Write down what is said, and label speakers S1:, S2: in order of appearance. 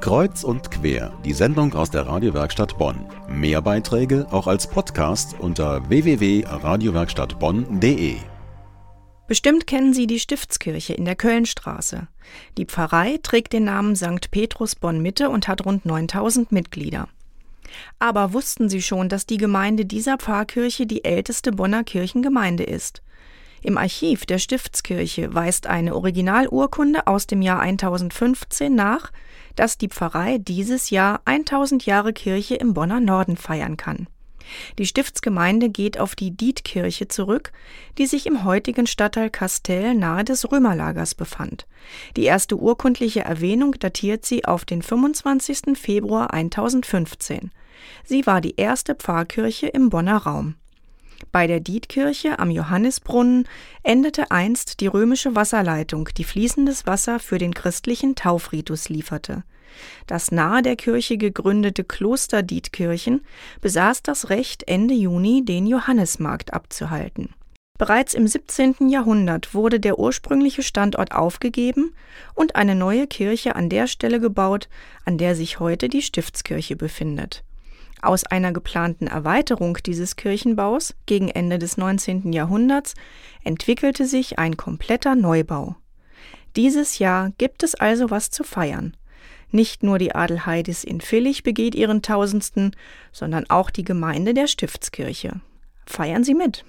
S1: Kreuz und quer, die Sendung aus der Radiowerkstatt Bonn. Mehr Beiträge auch als Podcast unter www.radiowerkstattbonn.de.
S2: Bestimmt kennen Sie die Stiftskirche in der Kölnstraße. Die Pfarrei trägt den Namen St. Petrus Bonn Mitte und hat rund 9000 Mitglieder. Aber wussten Sie schon, dass die Gemeinde dieser Pfarrkirche die älteste Bonner Kirchengemeinde ist? Im Archiv der Stiftskirche weist eine Originalurkunde aus dem Jahr 1015 nach, dass die Pfarrei dieses Jahr 1000 Jahre Kirche im Bonner Norden feiern kann. Die Stiftsgemeinde geht auf die Dietkirche zurück, die sich im heutigen Stadtteil Kastell nahe des Römerlagers befand. Die erste urkundliche Erwähnung datiert sie auf den 25. Februar 1015. Sie war die erste Pfarrkirche im Bonner Raum. Bei der Dietkirche am Johannisbrunnen endete einst die römische Wasserleitung, die fließendes Wasser für den christlichen Taufritus lieferte. Das nahe der Kirche gegründete Kloster Dietkirchen besaß das Recht, Ende Juni den Johannismarkt abzuhalten. Bereits im 17. Jahrhundert wurde der ursprüngliche Standort aufgegeben und eine neue Kirche an der Stelle gebaut, an der sich heute die Stiftskirche befindet. Aus einer geplanten Erweiterung dieses Kirchenbaus gegen Ende des 19. Jahrhunderts entwickelte sich ein kompletter Neubau. Dieses Jahr gibt es also was zu feiern. Nicht nur die Adelheidis in Villig begeht ihren Tausendsten, sondern auch die Gemeinde der Stiftskirche. Feiern Sie mit!